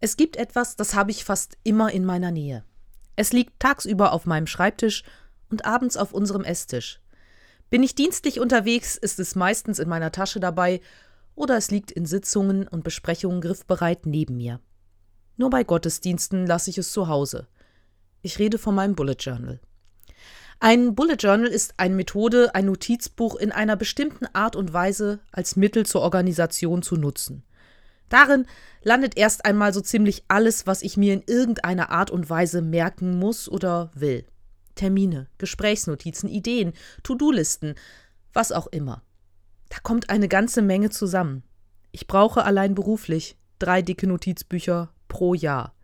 Es gibt etwas, das habe ich fast immer in meiner Nähe. Es liegt tagsüber auf meinem Schreibtisch und abends auf unserem Esstisch. Bin ich dienstlich unterwegs, ist es meistens in meiner Tasche dabei oder es liegt in Sitzungen und Besprechungen griffbereit neben mir. Nur bei Gottesdiensten lasse ich es zu Hause. Ich rede von meinem Bullet Journal. Ein Bullet Journal ist eine Methode, ein Notizbuch in einer bestimmten Art und Weise als Mittel zur Organisation zu nutzen. Darin landet erst einmal so ziemlich alles, was ich mir in irgendeiner Art und Weise merken muss oder will. Termine, Gesprächsnotizen, Ideen, To-Do-Listen, was auch immer. Da kommt eine ganze Menge zusammen. Ich brauche allein beruflich drei dicke Notizbücher pro Jahr.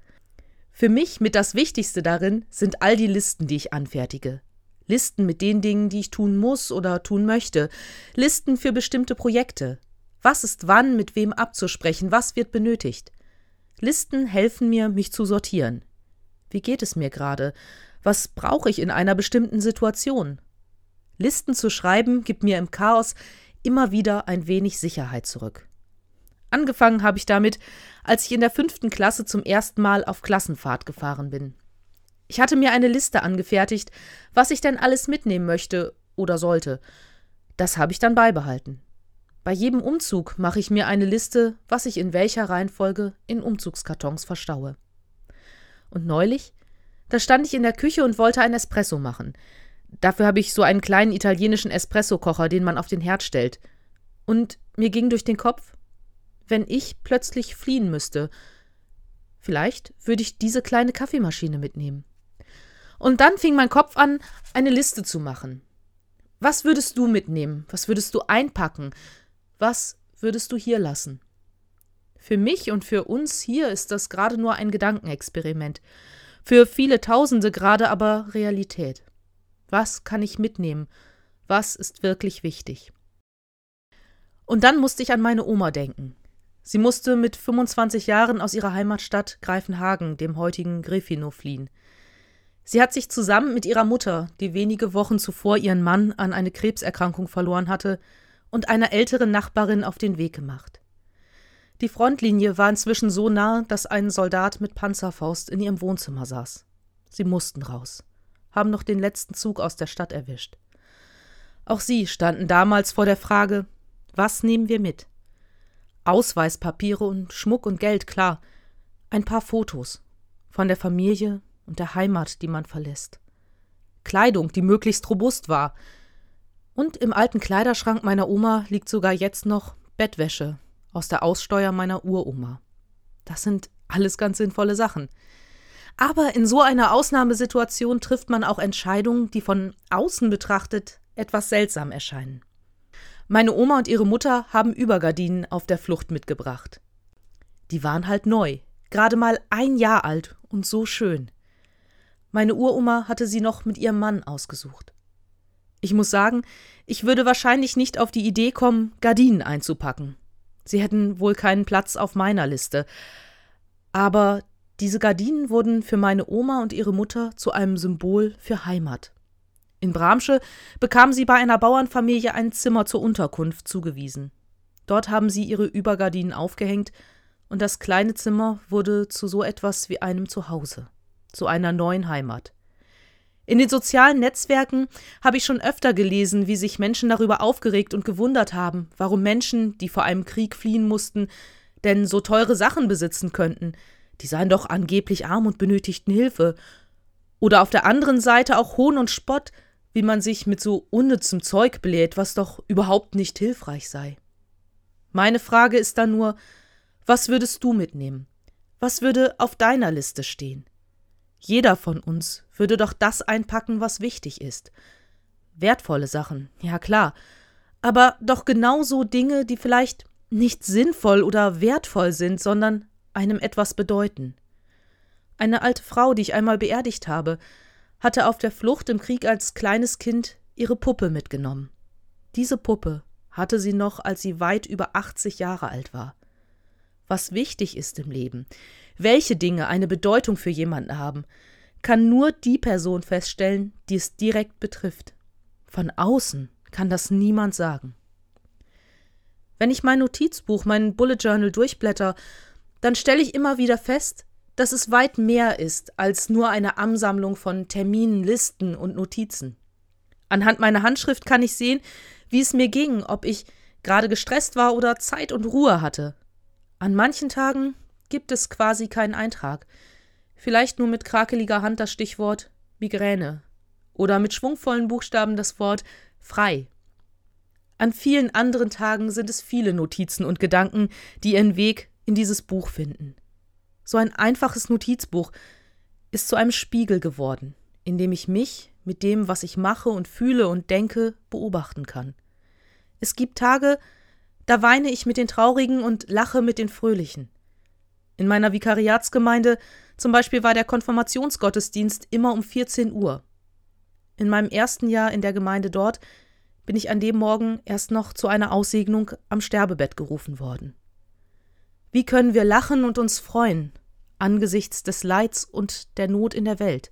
Für mich mit das Wichtigste darin sind all die Listen, die ich anfertige. Listen mit den Dingen, die ich tun muss oder tun möchte. Listen für bestimmte Projekte. Was ist wann mit wem abzusprechen? Was wird benötigt? Listen helfen mir, mich zu sortieren. Wie geht es mir gerade? Was brauche ich in einer bestimmten Situation? Listen zu schreiben gibt mir im Chaos immer wieder ein wenig Sicherheit zurück. Angefangen habe ich damit, als ich in der fünften Klasse zum ersten Mal auf Klassenfahrt gefahren bin. Ich hatte mir eine Liste angefertigt, was ich denn alles mitnehmen möchte oder sollte. Das habe ich dann beibehalten. Bei jedem Umzug mache ich mir eine Liste, was ich in welcher Reihenfolge in Umzugskartons verstaue. Und neulich, da stand ich in der Küche und wollte ein Espresso machen. Dafür habe ich so einen kleinen italienischen Espressokocher, den man auf den Herd stellt. Und mir ging durch den Kopf, wenn ich plötzlich fliehen müsste, vielleicht würde ich diese kleine Kaffeemaschine mitnehmen. Und dann fing mein Kopf an, eine Liste zu machen. Was würdest du mitnehmen? Was würdest du einpacken? Was würdest du hier lassen? Für mich und für uns hier ist das gerade nur ein Gedankenexperiment. Für viele Tausende gerade aber Realität. Was kann ich mitnehmen? Was ist wirklich wichtig? Und dann musste ich an meine Oma denken. Sie musste mit 25 Jahren aus ihrer Heimatstadt Greifenhagen, dem heutigen Grefino, fliehen. Sie hat sich zusammen mit ihrer Mutter, die wenige Wochen zuvor ihren Mann an eine Krebserkrankung verloren hatte, und einer älteren Nachbarin auf den Weg gemacht. Die Frontlinie war inzwischen so nah, dass ein Soldat mit Panzerfaust in ihrem Wohnzimmer saß. Sie mussten raus, haben noch den letzten Zug aus der Stadt erwischt. Auch sie standen damals vor der Frage, was nehmen wir mit? Ausweispapiere und Schmuck und Geld, klar. Ein paar Fotos von der Familie und der Heimat, die man verlässt. Kleidung, die möglichst robust war. Und im alten Kleiderschrank meiner Oma liegt sogar jetzt noch Bettwäsche aus der Aussteuer meiner Uroma. Das sind alles ganz sinnvolle Sachen. Aber in so einer Ausnahmesituation trifft man auch Entscheidungen, die von außen betrachtet etwas seltsam erscheinen. Meine Oma und ihre Mutter haben Übergardinen auf der Flucht mitgebracht. Die waren halt neu, gerade mal ein Jahr alt und so schön. Meine Uroma hatte sie noch mit ihrem Mann ausgesucht. Ich muss sagen, ich würde wahrscheinlich nicht auf die Idee kommen, Gardinen einzupacken. Sie hätten wohl keinen Platz auf meiner Liste. Aber diese Gardinen wurden für meine Oma und ihre Mutter zu einem Symbol für Heimat. In Bramsche bekam sie bei einer Bauernfamilie ein Zimmer zur Unterkunft zugewiesen. Dort haben sie ihre Übergardinen aufgehängt, und das kleine Zimmer wurde zu so etwas wie einem Zuhause, zu einer neuen Heimat. In den sozialen Netzwerken habe ich schon öfter gelesen, wie sich Menschen darüber aufgeregt und gewundert haben, warum Menschen, die vor einem Krieg fliehen mussten, denn so teure Sachen besitzen könnten. Die seien doch angeblich arm und benötigten Hilfe. Oder auf der anderen Seite auch Hohn und Spott, wie man sich mit so unnützem Zeug bläht, was doch überhaupt nicht hilfreich sei. Meine Frage ist dann nur, was würdest du mitnehmen? Was würde auf deiner Liste stehen? Jeder von uns würde doch das einpacken, was wichtig ist. Wertvolle Sachen, ja klar, aber doch genauso Dinge, die vielleicht nicht sinnvoll oder wertvoll sind, sondern einem etwas bedeuten. Eine alte Frau, die ich einmal beerdigt habe, hatte auf der Flucht im Krieg als kleines Kind ihre Puppe mitgenommen. Diese Puppe hatte sie noch, als sie weit über 80 Jahre alt war. Was wichtig ist im Leben, welche Dinge eine Bedeutung für jemanden haben, kann nur die Person feststellen, die es direkt betrifft. Von außen kann das niemand sagen. Wenn ich mein Notizbuch, mein Bullet Journal durchblätter, dann stelle ich immer wieder fest, dass es weit mehr ist als nur eine Ansammlung von Terminen, Listen und Notizen. Anhand meiner Handschrift kann ich sehen, wie es mir ging, ob ich gerade gestresst war oder Zeit und Ruhe hatte. An manchen Tagen gibt es quasi keinen Eintrag. Vielleicht nur mit krakeliger Hand das Stichwort Migräne oder mit schwungvollen Buchstaben das Wort frei. An vielen anderen Tagen sind es viele Notizen und Gedanken, die ihren Weg in dieses Buch finden. So ein einfaches Notizbuch ist zu einem Spiegel geworden, in dem ich mich mit dem, was ich mache und fühle und denke, beobachten kann. Es gibt Tage, da weine ich mit den Traurigen und lache mit den Fröhlichen. In meiner Vikariatsgemeinde zum Beispiel war der Konfirmationsgottesdienst immer um 14 Uhr. In meinem ersten Jahr in der Gemeinde dort bin ich an dem Morgen erst noch zu einer Aussegnung am Sterbebett gerufen worden. Wie können wir lachen und uns freuen angesichts des Leids und der Not in der Welt?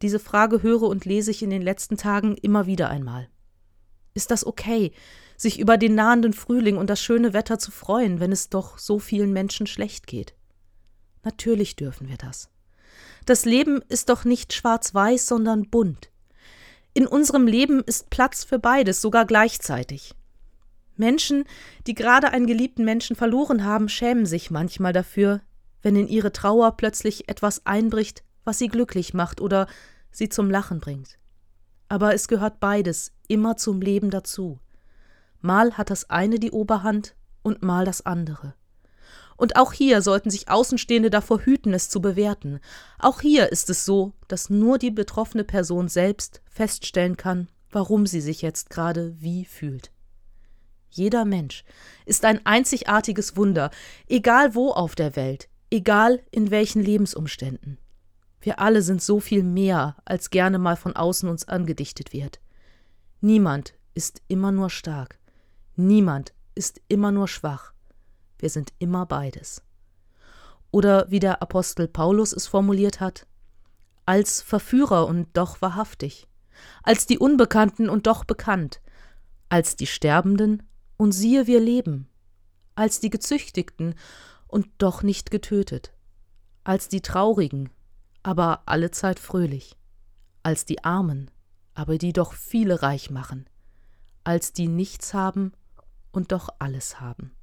Diese Frage höre und lese ich in den letzten Tagen immer wieder einmal. Ist das okay, sich über den nahenden Frühling und das schöne Wetter zu freuen, wenn es doch so vielen Menschen schlecht geht? Natürlich dürfen wir das. Das Leben ist doch nicht schwarz-weiß, sondern bunt. In unserem Leben ist Platz für beides, sogar gleichzeitig. Menschen, die gerade einen geliebten Menschen verloren haben, schämen sich manchmal dafür, wenn in ihre Trauer plötzlich etwas einbricht, was sie glücklich macht oder sie zum Lachen bringt. Aber es gehört beides immer zum Leben dazu. Mal hat das eine die Oberhand und mal das andere. Und auch hier sollten sich Außenstehende davor hüten, es zu bewerten. Auch hier ist es so, dass nur die betroffene Person selbst feststellen kann, warum sie sich jetzt gerade wie fühlt. Jeder Mensch ist ein einzigartiges Wunder, egal wo auf der Welt, egal in welchen Lebensumständen. Wir alle sind so viel mehr, als gerne mal von außen uns angedichtet wird. Niemand ist immer nur stark. Niemand ist immer nur schwach. Wir sind immer beides. Oder wie der Apostel Paulus es formuliert hat, als Verführer und doch wahrhaftig, als die Unbekannten und doch bekannt, als die Sterbenden und siehe wir leben, als die Gezüchtigten und doch nicht getötet, als die Traurigen, aber allezeit fröhlich, als die Armen, aber die doch viele reich machen, als die nichts haben und doch alles haben.